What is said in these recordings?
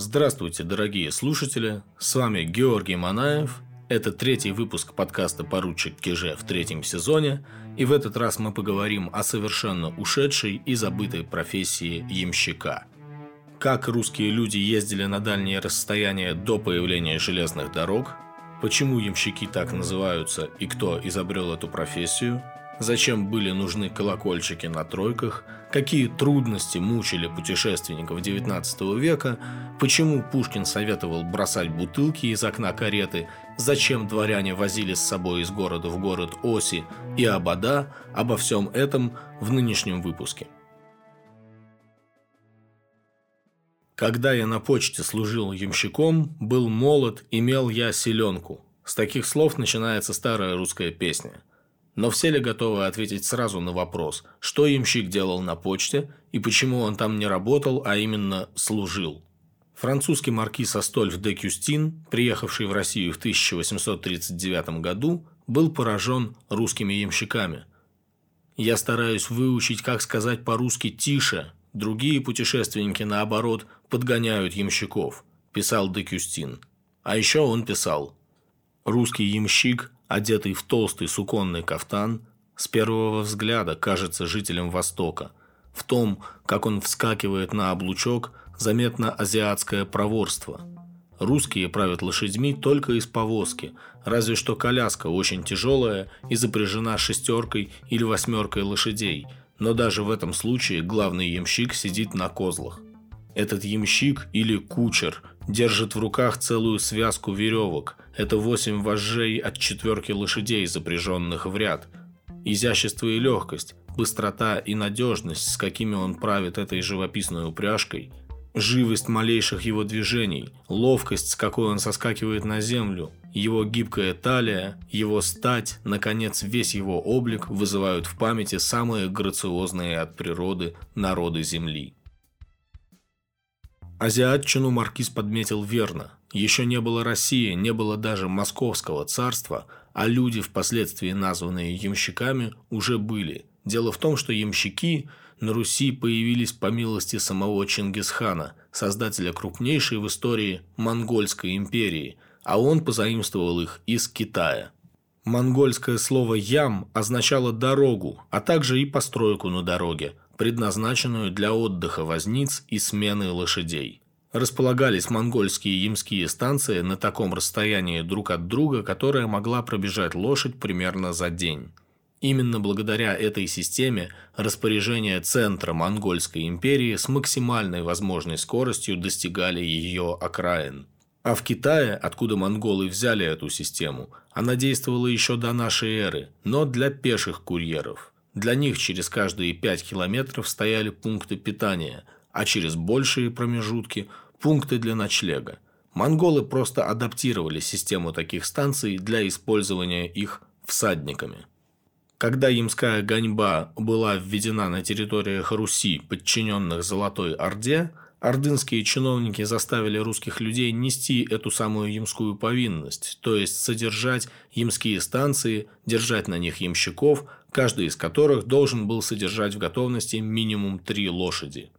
Здравствуйте, дорогие слушатели! С вами Георгий Манаев. Это третий выпуск подкаста «Поручик Киже» в третьем сезоне. И в этот раз мы поговорим о совершенно ушедшей и забытой профессии ямщика. Как русские люди ездили на дальние расстояния до появления железных дорог, почему ямщики так называются и кто изобрел эту профессию – зачем были нужны колокольчики на тройках, какие трудности мучили путешественников XIX века, почему Пушкин советовал бросать бутылки из окна кареты, зачем дворяне возили с собой из города в город оси и обода, обо всем этом в нынешнем выпуске. Когда я на почте служил ямщиком, был молод, имел я селенку. С таких слов начинается старая русская песня – но все ли готовы ответить сразу на вопрос, что ямщик делал на почте и почему он там не работал, а именно служил? Французский маркиз Астольф де Кюстин, приехавший в Россию в 1839 году, был поражен русскими ямщиками. «Я стараюсь выучить, как сказать по-русски «тише», другие путешественники, наоборот, подгоняют ямщиков», – писал де Кюстин. А еще он писал «Русский ямщик одетый в толстый суконный кафтан, с первого взгляда кажется жителем Востока. В том, как он вскакивает на облучок, заметно азиатское проворство. Русские правят лошадьми только из повозки, разве что коляска очень тяжелая и запряжена шестеркой или восьмеркой лошадей, но даже в этом случае главный ямщик сидит на козлах. Этот ямщик или кучер держит в руках целую связку веревок. Это восемь вожжей от четверки лошадей, запряженных в ряд. Изящество и легкость, быстрота и надежность, с какими он правит этой живописной упряжкой, живость малейших его движений, ловкость, с какой он соскакивает на землю, его гибкая талия, его стать, наконец, весь его облик вызывают в памяти самые грациозные от природы народы Земли. Азиатчину маркиз подметил верно. Еще не было России, не было даже Московского царства, а люди, впоследствии названные ямщиками, уже были. Дело в том, что ямщики на Руси появились по милости самого Чингисхана, создателя крупнейшей в истории Монгольской империи, а он позаимствовал их из Китая. Монгольское слово «ям» означало «дорогу», а также и постройку на дороге, предназначенную для отдыха возниц и смены лошадей. Располагались монгольские ямские станции на таком расстоянии друг от друга, которое могла пробежать лошадь примерно за день. Именно благодаря этой системе распоряжения центра Монгольской империи с максимальной возможной скоростью достигали ее окраин. А в Китае, откуда монголы взяли эту систему, она действовала еще до нашей эры, но для пеших курьеров – для них через каждые 5 километров стояли пункты питания, а через большие промежутки – пункты для ночлега. Монголы просто адаптировали систему таких станций для использования их всадниками. Когда ямская гоньба была введена на территориях Руси, подчиненных Золотой Орде – Ордынские чиновники заставили русских людей нести эту самую ямскую повинность, то есть содержать ямские станции, держать на них ямщиков, каждый из которых должен был содержать в готовности минимум три лошади.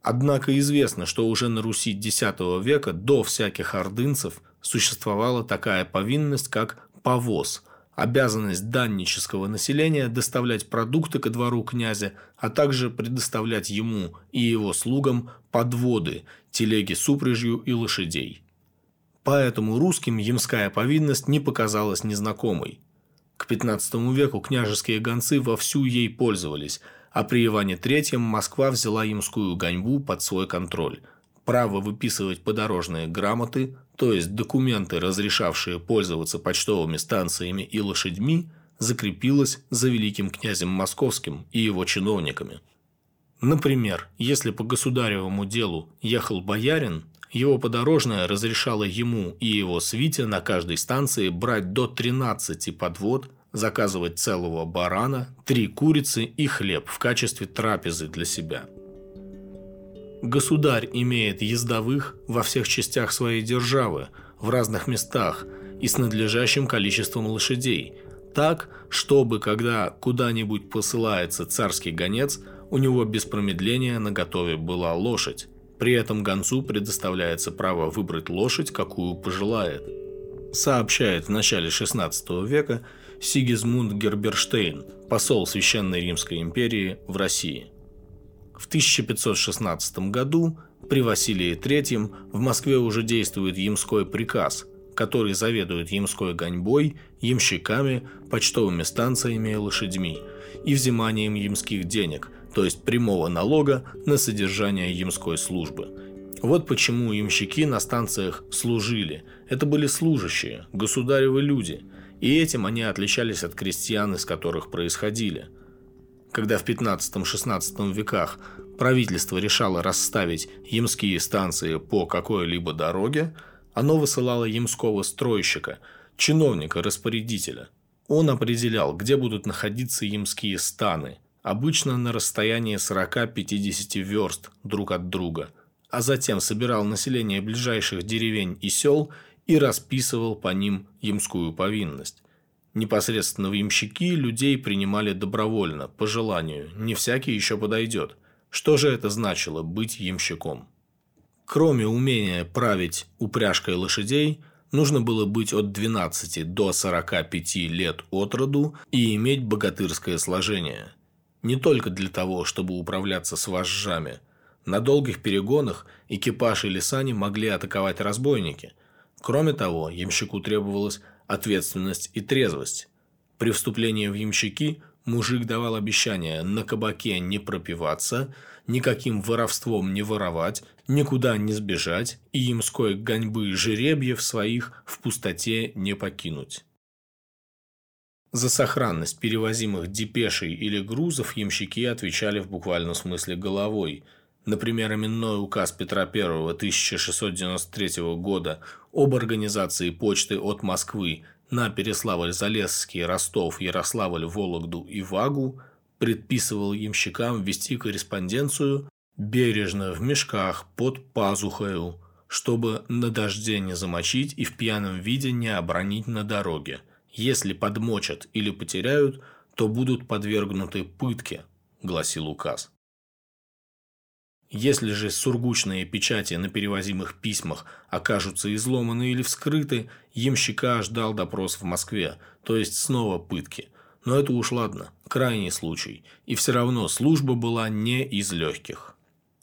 Однако известно, что уже на Руси X века до всяких ордынцев существовала такая повинность, как повоз – обязанность даннического населения доставлять продукты ко двору князя, а также предоставлять ему и его слугам подводы, телеги с упряжью и лошадей. Поэтому русским ямская повинность не показалась незнакомой. К XV веку княжеские гонцы вовсю ей пользовались, а при Иване III Москва взяла ямскую гоньбу под свой контроль – право выписывать подорожные грамоты, то есть документы, разрешавшие пользоваться почтовыми станциями и лошадьми, закрепилось за великим князем Московским и его чиновниками. Например, если по государевому делу ехал боярин, его подорожное разрешало ему и его свите на каждой станции брать до 13 подвод, заказывать целого барана, три курицы и хлеб в качестве трапезы для себя – Государь имеет ездовых во всех частях своей державы, в разных местах и с надлежащим количеством лошадей, так, чтобы, когда куда-нибудь посылается царский гонец, у него без промедления на готове была лошадь. При этом гонцу предоставляется право выбрать лошадь, какую пожелает. Сообщает в начале XVI века Сигизмунд Герберштейн, посол Священной Римской империи в России. В 1516 году при Василии III в Москве уже действует Ямской приказ, который заведует ямской гоньбой, ямщиками, почтовыми станциями и лошадьми и взиманием ямских денег, то есть прямого налога на содержание ямской службы. Вот почему ямщики на станциях служили. Это были служащие, государевы люди, и этим они отличались от крестьян, из которых происходили. Когда в 15-16 веках правительство решало расставить ямские станции по какой-либо дороге, оно высылало ямского стройщика, чиновника-распорядителя. Он определял, где будут находиться ямские станы, обычно на расстоянии 40-50 верст друг от друга, а затем собирал население ближайших деревень и сел и расписывал по ним ямскую повинность. Непосредственно в ямщики людей принимали добровольно, по желанию, не всякий еще подойдет – что же это значило быть ямщиком? Кроме умения править упряжкой лошадей, нужно было быть от 12 до 45 лет от роду и иметь богатырское сложение. Не только для того, чтобы управляться с вожжами. На долгих перегонах экипаж или сани могли атаковать разбойники. Кроме того, ямщику требовалась ответственность и трезвость. При вступлении в ямщики Мужик давал обещание на кабаке не пропиваться, никаким воровством не воровать, никуда не сбежать и ямской гоньбы жеребьев своих в пустоте не покинуть. За сохранность перевозимых депешей или грузов ямщики отвечали в буквальном смысле головой. Например, именной указ Петра I 1693 года об организации почты от Москвы на Переславль-Залесский, Ростов, Ярославль, Вологду и Вагу предписывал ямщикам вести корреспонденцию бережно в мешках под пазухою, чтобы на дожде не замочить и в пьяном виде не обронить на дороге. Если подмочат или потеряют, то будут подвергнуты пытке, гласил указ. Если же сургучные печати на перевозимых письмах окажутся изломаны или вскрыты, ямщика ждал допрос в Москве, то есть снова пытки. Но это уж ладно, крайний случай, и все равно служба была не из легких.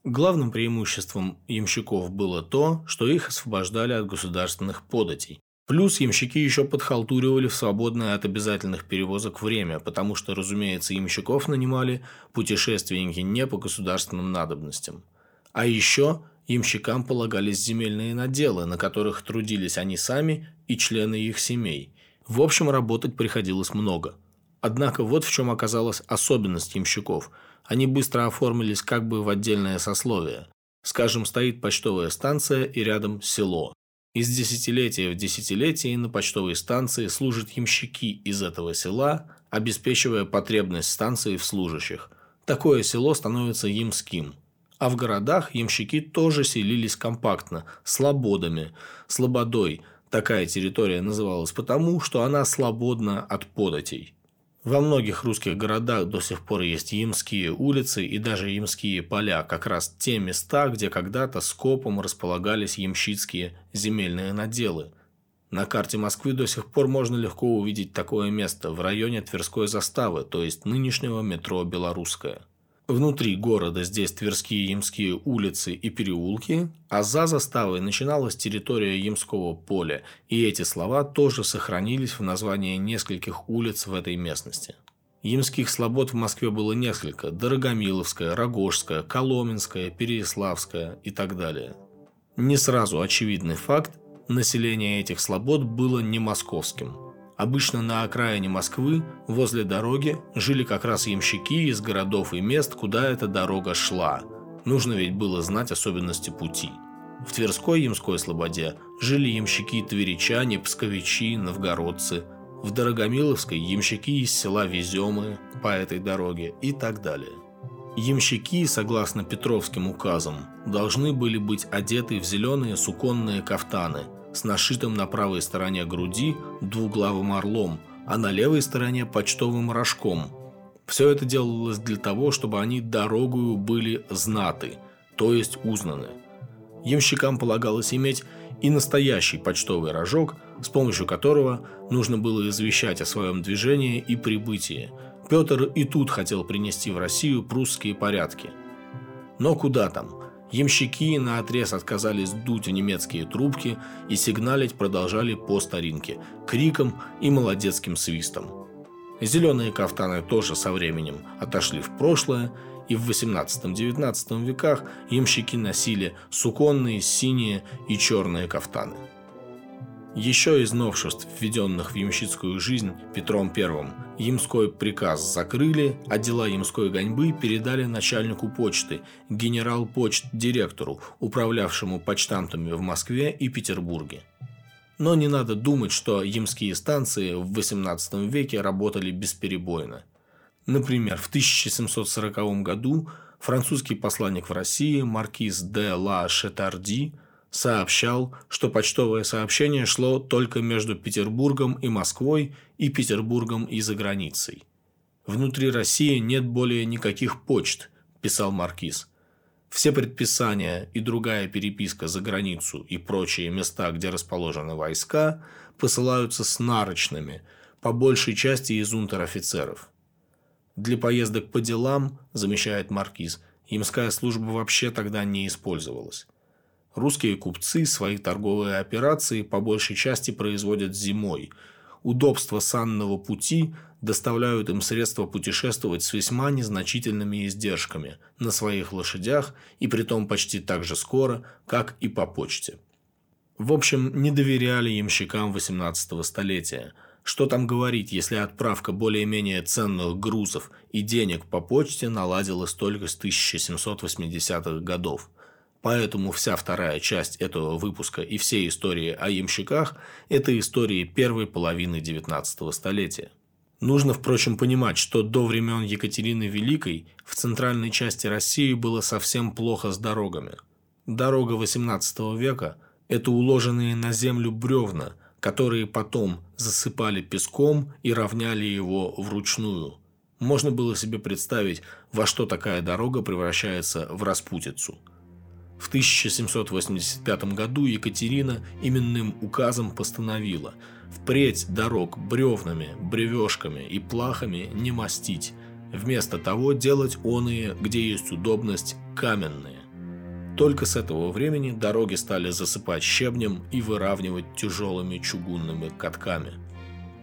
Главным преимуществом ямщиков было то, что их освобождали от государственных податей, Плюс ямщики еще подхалтуривали в свободное от обязательных перевозок время, потому что, разумеется, ямщиков нанимали путешественники не по государственным надобностям. А еще ямщикам полагались земельные наделы, на которых трудились они сами и члены их семей. В общем, работать приходилось много. Однако вот в чем оказалась особенность ямщиков. Они быстро оформились как бы в отдельное сословие. Скажем, стоит почтовая станция и рядом село. Из десятилетия в десятилетие на почтовой станции служат ямщики из этого села, обеспечивая потребность станции в служащих. Такое село становится ямским. А в городах ямщики тоже селились компактно, слободами, слободой. Такая территория называлась потому, что она свободна от податей. Во многих русских городах до сих пор есть ямские улицы и даже ямские поля, как раз те места, где когда-то скопом располагались ямщицкие земельные наделы. На карте Москвы до сих пор можно легко увидеть такое место в районе Тверской заставы, то есть нынешнего метро «Белорусская». Внутри города здесь Тверские Ямские улицы и переулки, а за заставой начиналась территория Ямского поля, и эти слова тоже сохранились в названии нескольких улиц в этой местности. Ямских слобод в Москве было несколько – Дорогомиловская, Рогожская, Коломенская, Переяславская и так далее. Не сразу очевидный факт – население этих слобод было не московским – Обычно на окраине Москвы, возле дороги, жили как раз ямщики из городов и мест, куда эта дорога шла. Нужно ведь было знать особенности пути. В Тверской Ямской Слободе жили ямщики-тверичане, псковичи, новгородцы. В Дорогомиловской – ямщики из села Веземы по этой дороге и так далее. Ямщики, согласно Петровским указам, должны были быть одеты в зеленые суконные кафтаны – с нашитым на правой стороне груди двуглавым орлом, а на левой стороне почтовым рожком. Все это делалось для того, чтобы они дорогою были знаты, то есть узнаны – Ямщикам полагалось иметь и настоящий почтовый рожок, с помощью которого нужно было извещать о своем движении и прибытии. Петр и тут хотел принести в Россию прусские порядки. Но куда там? Ямщики на отрез отказались дуть в немецкие трубки и сигналить продолжали по старинке, криком и молодецким свистом. Зеленые кафтаны тоже со временем отошли в прошлое, и в 18-19 веках ямщики носили суконные, синие и черные кафтаны. Еще из новшеств, введенных в ямщицкую жизнь Петром I, ямской приказ закрыли, а дела ямской гоньбы передали начальнику почты, генерал-почт-директору, управлявшему почтамтами в Москве и Петербурге. Но не надо думать, что ямские станции в XVIII веке работали бесперебойно. Например, в 1740 году французский посланник в России маркиз де ла Шетарди сообщал, что почтовое сообщение шло только между Петербургом и Москвой и Петербургом и за границей. «Внутри России нет более никаких почт», – писал маркиз. Все предписания и другая переписка за границу и прочие места, где расположены войска, посылаются с нарочными, по большей части из унтер-офицеров. Для поездок по делам, замечает маркиз, ямская служба вообще тогда не использовалась. Русские купцы свои торговые операции по большей части производят зимой. Удобства санного пути доставляют им средства путешествовать с весьма незначительными издержками на своих лошадях и притом почти так же скоро, как и по почте. В общем, не доверяли ямщикам 18 столетия. Что там говорить, если отправка более-менее ценных грузов и денег по почте наладилась только с 1780-х годов – Поэтому вся вторая часть этого выпуска и все истории о ямщиках – это истории первой половины XIX столетия. Нужно, впрочем, понимать, что до времен Екатерины Великой в центральной части России было совсем плохо с дорогами. Дорога XVIII века – это уложенные на землю бревна, которые потом засыпали песком и равняли его вручную. Можно было себе представить, во что такая дорога превращается в распутицу – в 1785 году Екатерина именным указом постановила впредь дорог бревнами, бревешками и плахами не мастить, вместо того делать оные, где есть удобность, каменные. Только с этого времени дороги стали засыпать щебнем и выравнивать тяжелыми чугунными катками.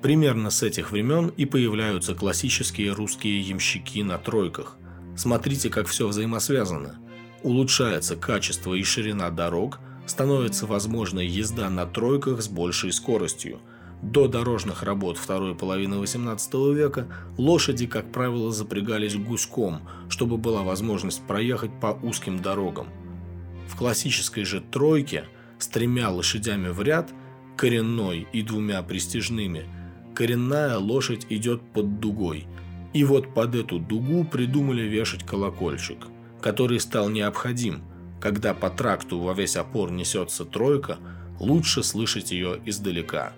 Примерно с этих времен и появляются классические русские ямщики на тройках. Смотрите, как все взаимосвязано – улучшается качество и ширина дорог, становится возможной езда на тройках с большей скоростью. До дорожных работ второй половины XVIII века лошади, как правило, запрягались гуськом, чтобы была возможность проехать по узким дорогам. В классической же тройке с тремя лошадями в ряд, коренной и двумя престижными, коренная лошадь идет под дугой. И вот под эту дугу придумали вешать колокольчик – который стал необходим. Когда по тракту во весь опор несется тройка, лучше слышать ее издалека.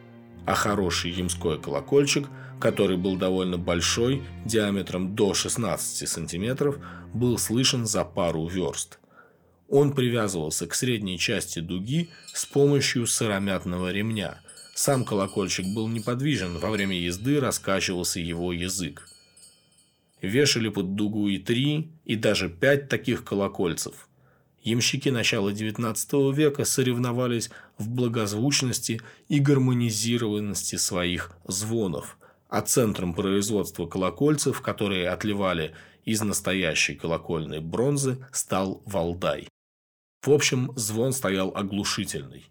А хороший ямской колокольчик, который был довольно большой, диаметром до 16 сантиметров, был слышен за пару верст. Он привязывался к средней части дуги с помощью сыромятного ремня. Сам колокольчик был неподвижен, во время езды раскачивался его язык вешали под дугу и три, и даже пять таких колокольцев. Ямщики начала XIX века соревновались в благозвучности и гармонизированности своих звонов, а центром производства колокольцев, которые отливали из настоящей колокольной бронзы, стал Валдай. В общем, звон стоял оглушительный.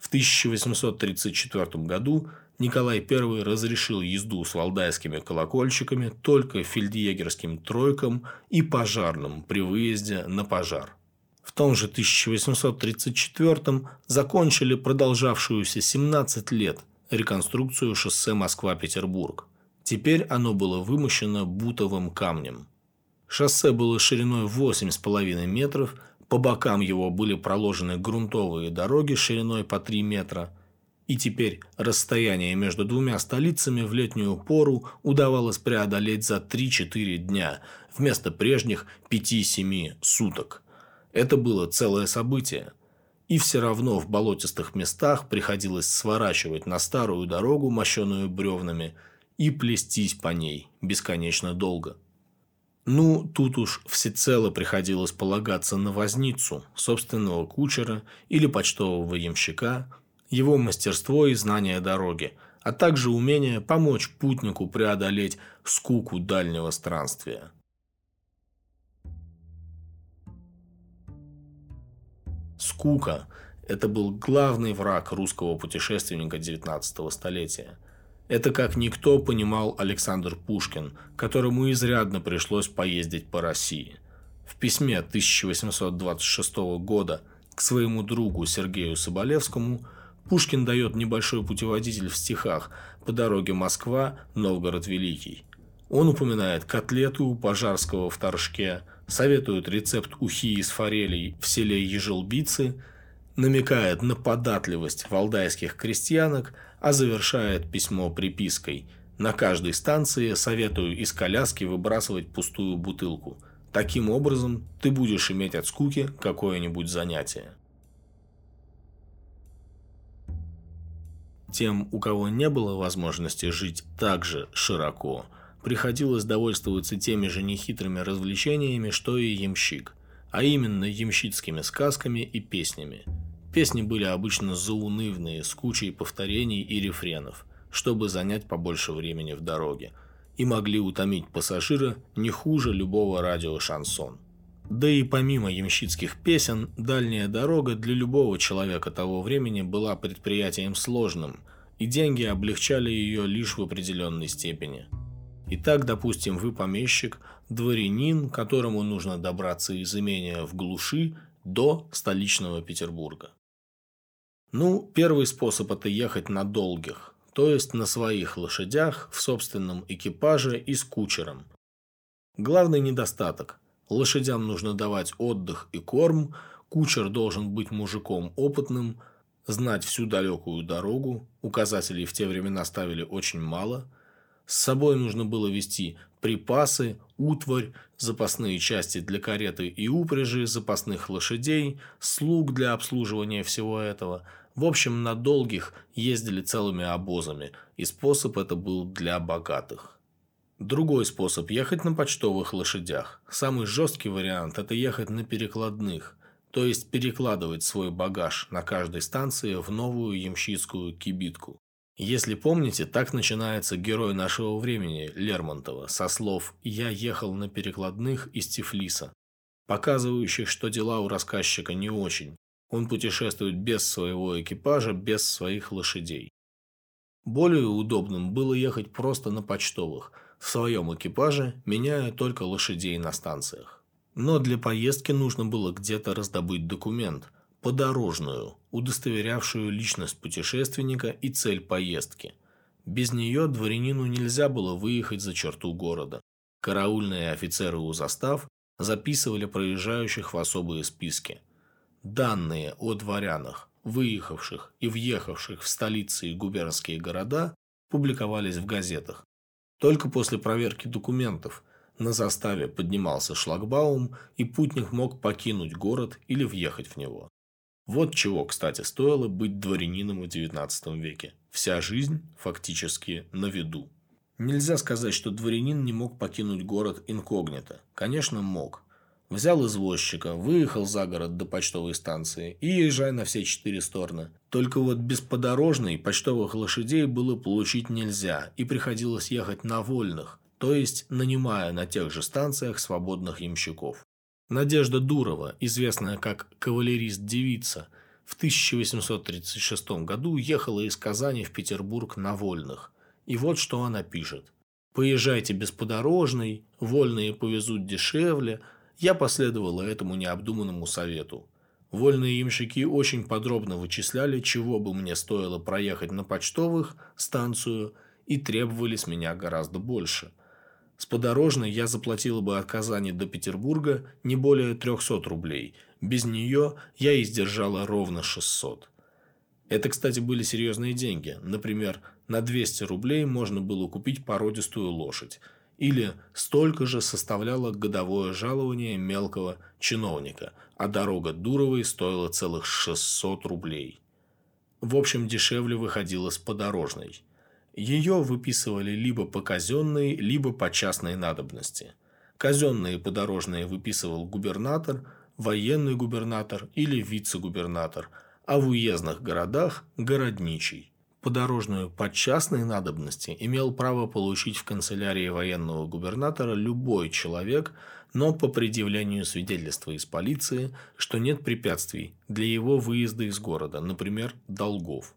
В 1834 году Николай I разрешил езду с валдайскими колокольчиками только фельдъегерским тройкам и пожарным при выезде на пожар. В том же 1834 закончили продолжавшуюся 17 лет реконструкцию шоссе Москва-Петербург. Теперь оно было вымощено бутовым камнем. Шоссе было шириной 8,5 метров, по бокам его были проложены грунтовые дороги шириной по 3 метра – и теперь расстояние между двумя столицами в летнюю пору удавалось преодолеть за 3-4 дня, вместо прежних 5-7 суток. Это было целое событие. и все равно в болотистых местах приходилось сворачивать на старую дорогу, мощенную бревнами, и плестись по ней бесконечно долго. Ну, тут уж всецело приходилось полагаться на возницу, собственного кучера или почтового ямщика, его мастерство и знание дороги, а также умение помочь путнику преодолеть скуку дальнего странствия. Скука – это был главный враг русского путешественника XIX столетия – это как никто понимал Александр Пушкин, которому изрядно пришлось поездить по России. В письме 1826 года к своему другу Сергею Соболевскому Пушкин дает небольшой путеводитель в стихах по дороге Москва, Новгород Великий. Он упоминает котлету у Пожарского в Торжке, советует рецепт ухи из форелей в селе Ежелбицы, намекает на податливость валдайских крестьянок – а завершает письмо припиской «На каждой станции советую из коляски выбрасывать пустую бутылку. Таким образом, ты будешь иметь от скуки какое-нибудь занятие». Тем, у кого не было возможности жить так же широко, приходилось довольствоваться теми же нехитрыми развлечениями, что и ямщик, а именно ямщицкими сказками и песнями – Песни были обычно заунывные, с кучей повторений и рефренов, чтобы занять побольше времени в дороге, и могли утомить пассажира не хуже любого радио-шансон. Да и помимо ямщицких песен, дальняя дорога для любого человека того времени была предприятием сложным, и деньги облегчали ее лишь в определенной степени. Итак, допустим, вы помещик, дворянин, которому нужно добраться из имения в глуши до столичного Петербурга. Ну, первый способ – это ехать на долгих, то есть на своих лошадях, в собственном экипаже и с кучером. Главный недостаток – лошадям нужно давать отдых и корм, кучер должен быть мужиком опытным, знать всю далекую дорогу, указателей в те времена ставили очень мало, с собой нужно было вести припасы, утварь, запасные части для кареты и упряжи, запасных лошадей, слуг для обслуживания всего этого – в общем, на долгих ездили целыми обозами, и способ это был для богатых. Другой способ – ехать на почтовых лошадях. Самый жесткий вариант – это ехать на перекладных, то есть перекладывать свой багаж на каждой станции в новую ямщицкую кибитку. Если помните, так начинается герой нашего времени Лермонтова со слов «Я ехал на перекладных из Тифлиса», показывающих, что дела у рассказчика не очень, он путешествует без своего экипажа, без своих лошадей. Более удобным было ехать просто на почтовых, в своем экипаже, меняя только лошадей на станциях. Но для поездки нужно было где-то раздобыть документ, подорожную, удостоверявшую личность путешественника и цель поездки. Без нее дворянину нельзя было выехать за черту города. Караульные офицеры у застав записывали проезжающих в особые списки – Данные о дворянах, выехавших и въехавших в столицы и губернские города, публиковались в газетах. Только после проверки документов на заставе поднимался шлагбаум, и путник мог покинуть город или въехать в него. Вот чего, кстати, стоило быть дворянином в XIX веке. Вся жизнь фактически на виду. Нельзя сказать, что дворянин не мог покинуть город инкогнито. Конечно, мог. Взял извозчика, выехал за город до почтовой станции и езжай на все четыре стороны. Только вот без подорожной почтовых лошадей было получить нельзя, и приходилось ехать на вольных, то есть нанимая на тех же станциях свободных ямщиков. Надежда Дурова, известная как кавалерист-девица, в 1836 году ехала из Казани в Петербург на вольных. И вот что она пишет. «Поезжайте без подорожной, вольные повезут дешевле, я последовала этому необдуманному совету. Вольные ямщики очень подробно вычисляли, чего бы мне стоило проехать на почтовых, станцию, и требовали с меня гораздо больше. С подорожной я заплатила бы от Казани до Петербурга не более 300 рублей. Без нее я издержала ровно 600. Это, кстати, были серьезные деньги. Например, на 200 рублей можно было купить породистую лошадь – или столько же составляло годовое жалование мелкого чиновника, а дорога Дуровой стоила целых 600 рублей. В общем, дешевле выходила с подорожной. Ее выписывали либо по казенной, либо по частной надобности. Казенные подорожные выписывал губернатор, военный губернатор или вице-губернатор, а в уездных городах – городничий подорожную по частной надобности имел право получить в канцелярии военного губернатора любой человек, но по предъявлению свидетельства из полиции, что нет препятствий для его выезда из города, например, долгов.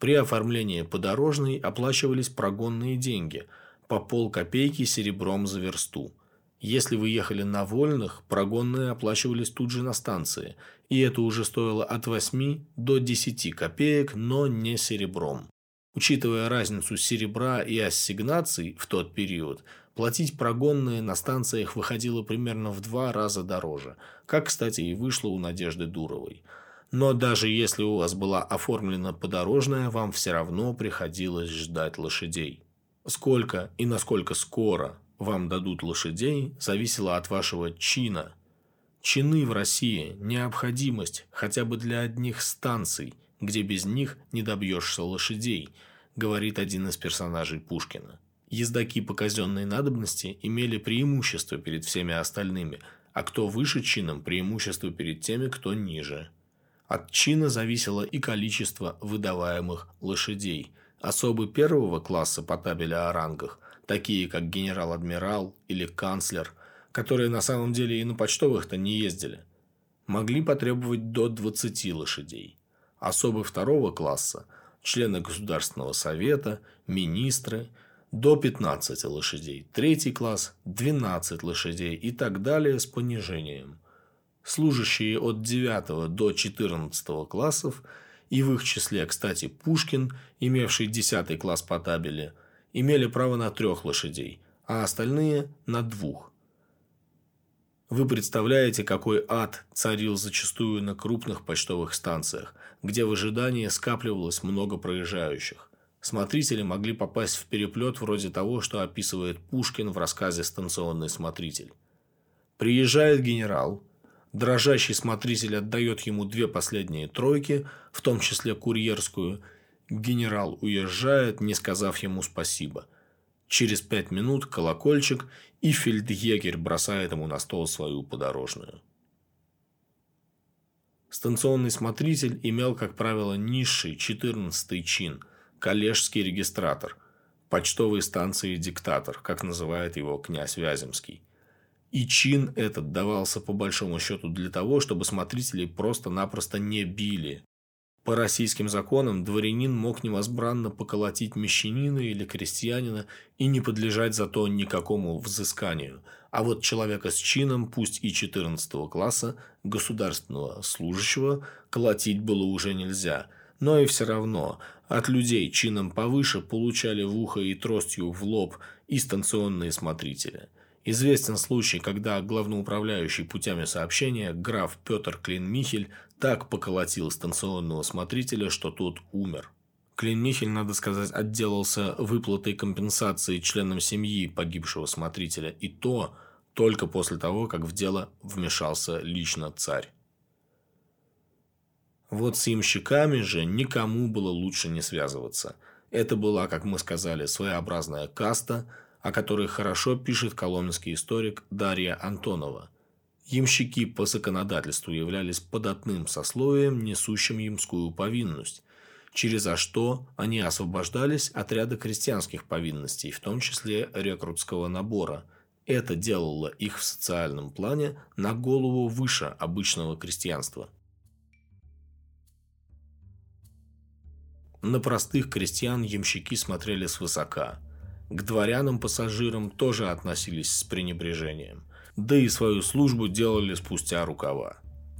При оформлении подорожной оплачивались прогонные деньги по полкопейки серебром за версту. Если вы ехали на вольных, прогонные оплачивались тут же на станции, и это уже стоило от 8 до 10 копеек, но не серебром. Учитывая разницу серебра и ассигнаций в тот период, платить прогонные на станциях выходило примерно в два раза дороже, как, кстати, и вышло у Надежды Дуровой. Но даже если у вас была оформлена подорожная, вам все равно приходилось ждать лошадей. Сколько и насколько скоро вам дадут лошадей, зависело от вашего чина – Чины в России – необходимость хотя бы для одних станций, где без них не добьешься лошадей, говорит один из персонажей Пушкина. Ездаки по казенной надобности имели преимущество перед всеми остальными, а кто выше чином – преимущество перед теми, кто ниже. От чина зависело и количество выдаваемых лошадей. Особы первого класса по табели о рангах, такие как генерал-адмирал или канцлер – которые на самом деле и на почтовых-то не ездили, могли потребовать до 20 лошадей. Особы второго класса, члены Государственного совета, министры – до 15 лошадей, третий класс – 12 лошадей и так далее с понижением. Служащие от 9 до 14 классов и в их числе, кстати, Пушкин, имевший 10 класс по табели, имели право на трех лошадей, а остальные – на двух. Вы представляете, какой ад царил зачастую на крупных почтовых станциях, где в ожидании скапливалось много проезжающих. Смотрители могли попасть в переплет вроде того, что описывает Пушкин в рассказе «Станционный смотритель». Приезжает генерал, дрожащий смотритель отдает ему две последние тройки, в том числе курьерскую. Генерал уезжает, не сказав ему спасибо – Через пять минут колокольчик, и фельдъегерь бросает ему на стол свою подорожную. Станционный смотритель имел, как правило, низший, 14 чин, коллежский регистратор, почтовой станции диктатор, как называет его князь Вяземский. И чин этот давался по большому счету для того, чтобы смотрителей просто-напросто не били, по российским законам дворянин мог невозбранно поколотить мещанина или крестьянина и не подлежать зато никакому взысканию. А вот человека с чином, пусть и 14 класса, государственного служащего, колотить было уже нельзя. Но и все равно от людей чином повыше получали в ухо и тростью в лоб и станционные смотрители – Известен случай, когда главноуправляющий путями сообщения граф Петр Клинмихель так поколотил станционного смотрителя, что тот умер. Клинмихель, надо сказать, отделался выплатой компенсации членам семьи погибшего смотрителя, и то только после того, как в дело вмешался лично царь. Вот с ямщиками же никому было лучше не связываться. Это была, как мы сказали, своеобразная каста – о которой хорошо пишет коломенский историк Дарья Антонова. Ямщики по законодательству являлись податным сословием, несущим ямскую повинность, через а что они освобождались от ряда крестьянских повинностей, в том числе рекрутского набора. Это делало их в социальном плане на голову выше обычного крестьянства. На простых крестьян ямщики смотрели свысока – к дворянам-пассажирам тоже относились с пренебрежением. Да и свою службу делали спустя рукава.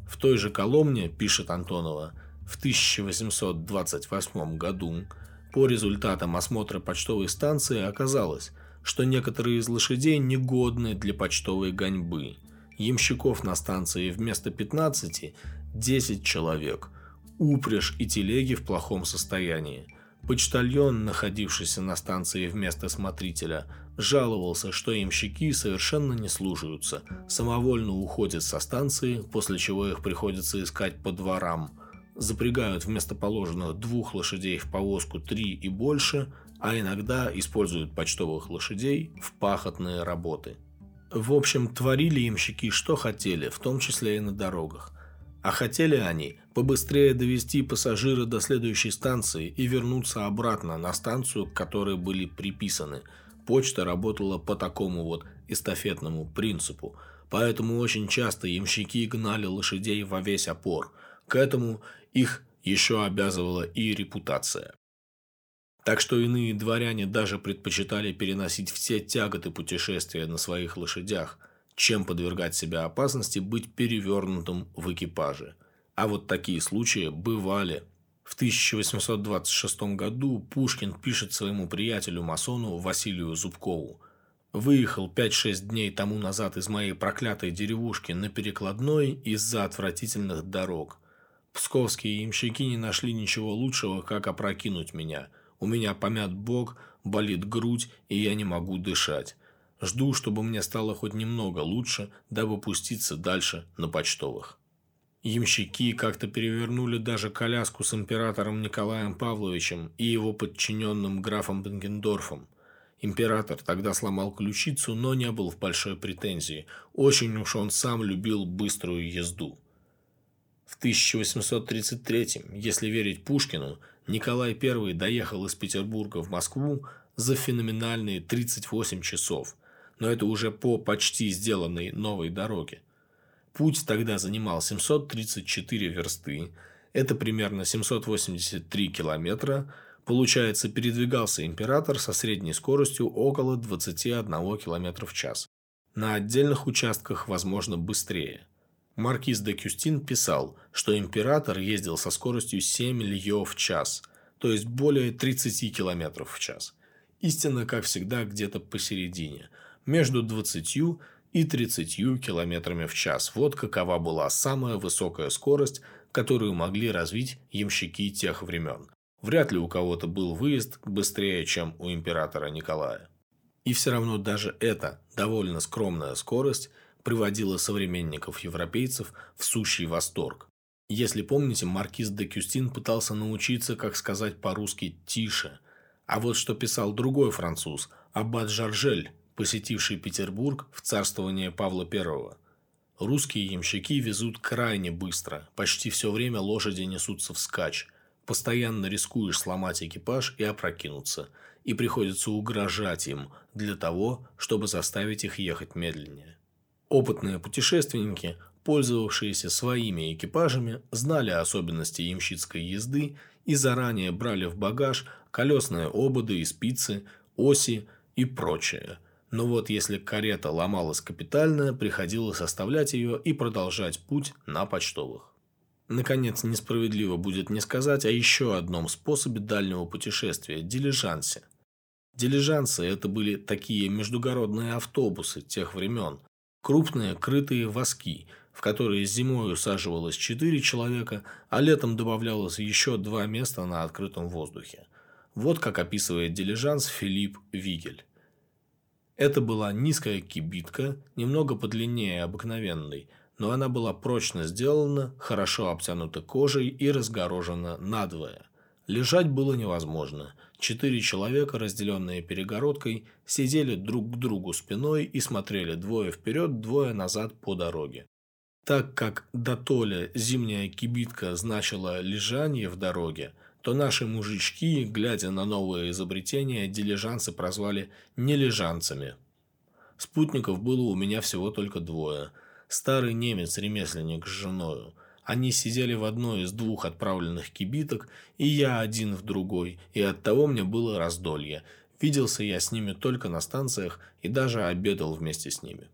В той же Коломне, пишет Антонова, в 1828 году по результатам осмотра почтовой станции оказалось, что некоторые из лошадей негодны для почтовой гоньбы. Ямщиков на станции вместо 15 – 10 человек. Упряжь и телеги в плохом состоянии – Почтальон, находившийся на станции вместо смотрителя, жаловался, что ямщики совершенно не служаются, самовольно уходят со станции, после чего их приходится искать по дворам, запрягают вместо положенных двух лошадей в повозку три и больше, а иногда используют почтовых лошадей в пахотные работы. В общем, творили ямщики что хотели, в том числе и на дорогах. А хотели они побыстрее довести пассажира до следующей станции и вернуться обратно на станцию, к которой были приписаны. Почта работала по такому вот эстафетному принципу, поэтому очень часто ямщики гнали лошадей во весь опор. К этому их еще обязывала и репутация. Так что иные дворяне даже предпочитали переносить все тяготы путешествия на своих лошадях, чем подвергать себя опасности быть перевернутым в экипаже. А вот такие случаи бывали. В 1826 году Пушкин пишет своему приятелю-масону Василию Зубкову. «Выехал 5-6 дней тому назад из моей проклятой деревушки на перекладной из-за отвратительных дорог. Псковские ямщики не нашли ничего лучшего, как опрокинуть меня – у меня помят бок, болит грудь, и я не могу дышать. Жду, чтобы мне стало хоть немного лучше, дабы пуститься дальше на почтовых. Ямщики как-то перевернули даже коляску с императором Николаем Павловичем и его подчиненным графом Бенгендорфом. Император тогда сломал ключицу, но не был в большой претензии. Очень уж он сам любил быструю езду. В 1833, если верить Пушкину, Николай I доехал из Петербурга в Москву за феноменальные 38 часов, но это уже по почти сделанной новой дороге. Путь тогда занимал 734 версты, это примерно 783 километра, получается передвигался император со средней скоростью около 21 км в час. На отдельных участках возможно быстрее. Маркиз де Кюстин писал, что император ездил со скоростью 7 льё в час, то есть более 30 км в час. Истина, как всегда, где-то посередине, между 20 и 30 км в час. Вот какова была самая высокая скорость, которую могли развить ямщики тех времен. Вряд ли у кого-то был выезд быстрее, чем у императора Николая. И все равно даже эта довольно скромная скорость – приводила современников-европейцев в сущий восторг. Если помните, маркиз де Кюстин пытался научиться, как сказать по-русски «тише». А вот что писал другой француз, Аббат Жаржель, посетивший Петербург в царствование Павла I. Русские ямщики везут крайне быстро, почти все время лошади несутся вскачь. Постоянно рискуешь сломать экипаж и опрокинуться, и приходится угрожать им для того, чтобы заставить их ехать медленнее. Опытные путешественники, пользовавшиеся своими экипажами, знали особенности ямщицкой езды и заранее брали в багаж колесные ободы и спицы, оси и прочее. Но вот если карета ломалась капитально, приходилось оставлять ее и продолжать путь на почтовых. Наконец, несправедливо будет не сказать о еще одном способе дальнего путешествия – дилижансе. Дилижансы – это были такие междугородные автобусы тех времен, Крупные крытые воски, в которые зимой усаживалось 4 человека, а летом добавлялось еще два места на открытом воздухе. Вот как описывает дилижанс Филипп Вигель. Это была низкая кибитка, немного подлиннее обыкновенной, но она была прочно сделана, хорошо обтянута кожей и разгорожена надвое. Лежать было невозможно. Четыре человека, разделенные перегородкой, сидели друг к другу спиной и смотрели двое вперед, двое назад по дороге. Так как до Толя зимняя кибитка значила лежание в дороге, то наши мужички, глядя на новое изобретение, дилижансы прозвали нележанцами. Спутников было у меня всего только двое. Старый немец-ремесленник с женою – они сидели в одной из двух отправленных кибиток, и я один в другой, и оттого мне было раздолье. Виделся я с ними только на станциях и даже обедал вместе с ними.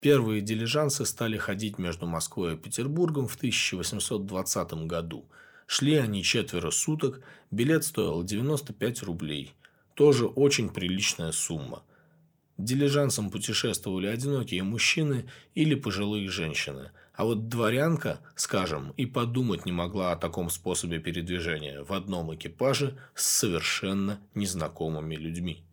Первые дилижансы стали ходить между Москвой и Петербургом в 1820 году. Шли они четверо суток, билет стоил 95 рублей. Тоже очень приличная сумма. Дилижансом путешествовали одинокие мужчины или пожилые женщины – А вот дворянка, скажем, и подумать не могла о таком способе передвижения в одном экипаже с совершенно незнакомыми людьми.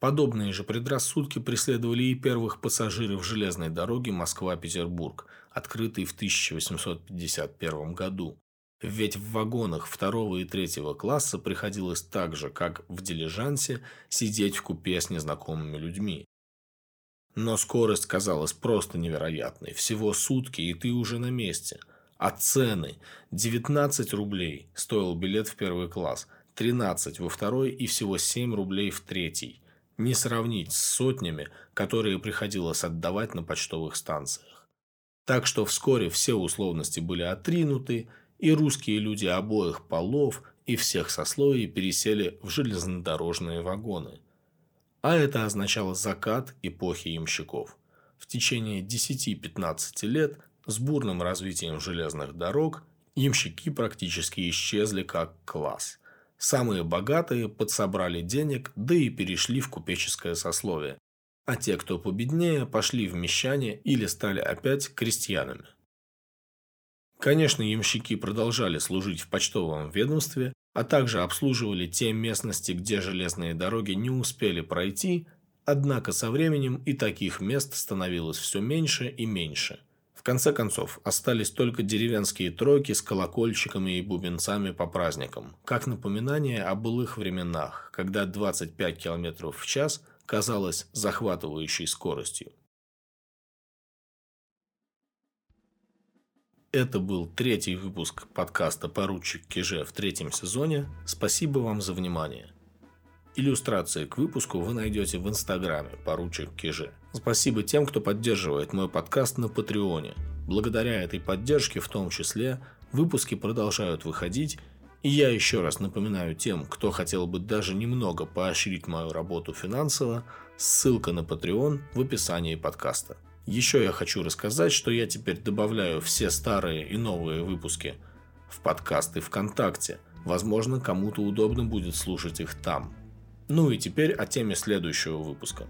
Подобные же предрассудки преследовали и первых пассажиров железной дороги Москва-Петербург, открытой в 1851 году. Ведь в вагонах второго и третьего класса приходилось так же, как в дилижансе, сидеть в купе с незнакомыми людьми. Но скорость казалась просто невероятной. Всего сутки, и ты уже на месте. А цены? 19 рублей стоил билет в первый класс, 13 во второй и всего 7 рублей в третий не сравнить с сотнями, которые приходилось отдавать на почтовых станциях. Так что вскоре все условности были отринуты, и русские люди обоих полов и всех сословий пересели в железнодорожные вагоны. А это означало закат эпохи ямщиков. В течение 10-15 лет с бурным развитием железных дорог ямщики практически исчезли как класс – Самые богатые подсобрали денег, да и перешли в купеческое сословие. А те, кто победнее, пошли в мещане или стали опять крестьянами. Конечно, ямщики продолжали служить в почтовом ведомстве, а также обслуживали те местности, где железные дороги не успели пройти, однако со временем и таких мест становилось все меньше и меньше – в конце концов, остались только деревенские тройки с колокольчиками и бубенцами по праздникам, как напоминание о былых временах, когда 25 км в час казалось захватывающей скоростью. Это был третий выпуск подкаста «Поручик Киже» в третьем сезоне. Спасибо вам за внимание. Иллюстрации к выпуску вы найдете в инстаграме «Поручик Киже». Спасибо тем, кто поддерживает мой подкаст на Патреоне. Благодаря этой поддержке в том числе выпуски продолжают выходить, и я еще раз напоминаю тем, кто хотел бы даже немного поощрить мою работу финансово, ссылка на Patreon в описании подкаста. Еще я хочу рассказать, что я теперь добавляю все старые и новые выпуски в подкасты ВКонтакте. Возможно, кому-то удобно будет слушать их там. Ну и теперь о теме следующего выпуска.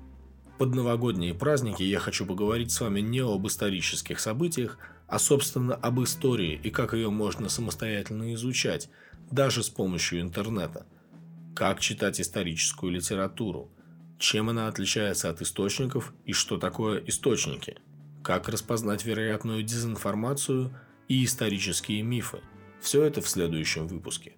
Под новогодние праздники я хочу поговорить с вами не об исторических событиях, а собственно об истории и как ее можно самостоятельно изучать, даже с помощью интернета. Как читать историческую литературу, чем она отличается от источников и что такое источники, как распознать вероятную дезинформацию и исторические мифы. Все это в следующем выпуске.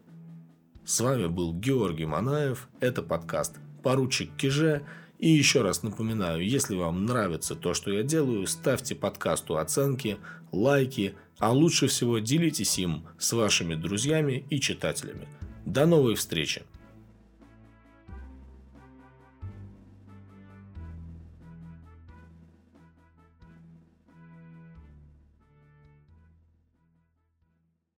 С вами был Георгий Манаев. Это подкаст «Поручик Киже». И еще раз напоминаю, если вам нравится то, что я делаю, ставьте подкасту оценки, лайки, а лучше всего делитесь им с вашими друзьями и читателями. До новой встречи!